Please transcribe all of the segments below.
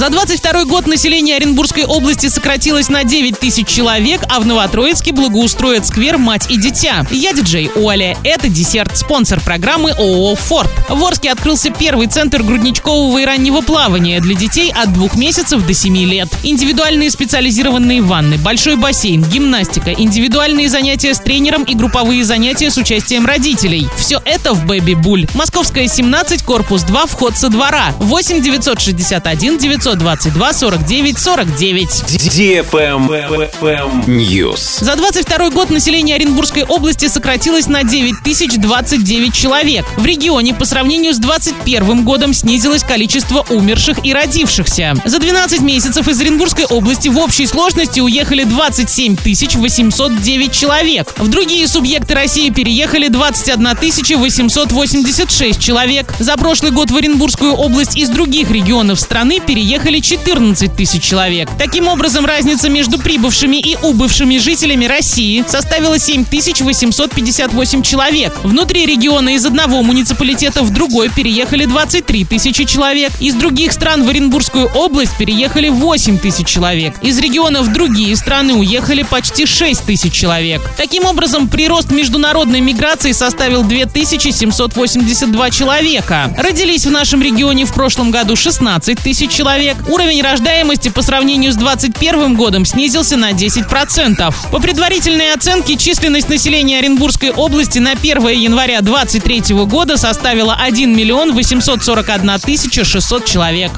За 22 год население Оренбургской области сократилось на 9 тысяч человек, а в Новотроицке благоустроят сквер «Мать и дитя». Я диджей Оля. Это десерт, спонсор программы ООО «Форд». В Орске открылся первый центр грудничкового и раннего плавания для детей от двух месяцев до 7 лет. Индивидуальные специализированные ванны, большой бассейн, гимнастика, индивидуальные занятия с тренером и групповые занятия с участием родителей. Все это в Бэби Буль. Московская 17, корпус 2, вход со двора. 8 961 922 49 49. News. За 22 год население Оренбургской области сократилось на 9 тысяч 29 человек. В регионе по сравнению с 21 годом снизилось количество умерших и родившихся. За 12 месяцев из Оренбургской области в общей сложности уехали 27 тысяч 809 человек. В другие субъекты России переехали 21 тысяча 886 человек. За прошлый год в Оренбургскую область из других регионов страны переехали 14 тысяч человек. Таким образом, разница между прибывшими и убывшими жителями России составила 7 тысяч 858 человек. Внутри региона из одного муниципалитета в другой переехали 23 тысячи человек. Из других стран в Оренбургскую область переехали 8 тысяч человек. Из регионов другие страны уехали почти 6 тысяч человек. Таким образом, прирост международной миграции составил 2782 человека. Родились в нашем регионе в прошлом году 16 тысяч человек. Уровень рождаемости по сравнению с 2021 годом снизился на 10%. По предварительной оценке, численность населения Оренбургской области на 1 января 2023 года составила 1 миллион 841 тысяча 600 человек.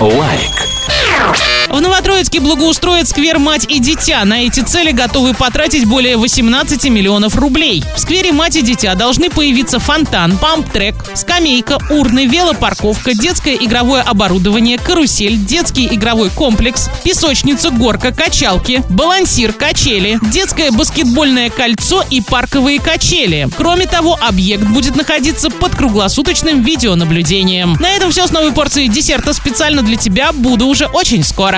Лайк. В Новотроицке благоустроят сквер «Мать и дитя». На эти цели готовы потратить более 18 миллионов рублей. В сквере «Мать и дитя» должны появиться фонтан, памп-трек, скамейка, урны, велопарковка, детское игровое оборудование, карусель, детский игровой комплекс, песочница, горка, качалки, балансир, качели, детское баскетбольное кольцо и парковые качели. Кроме того, объект будет находиться под круглосуточным видеонаблюдением. На этом все с новой порцией десерта специально для тебя. Буду уже очень скоро.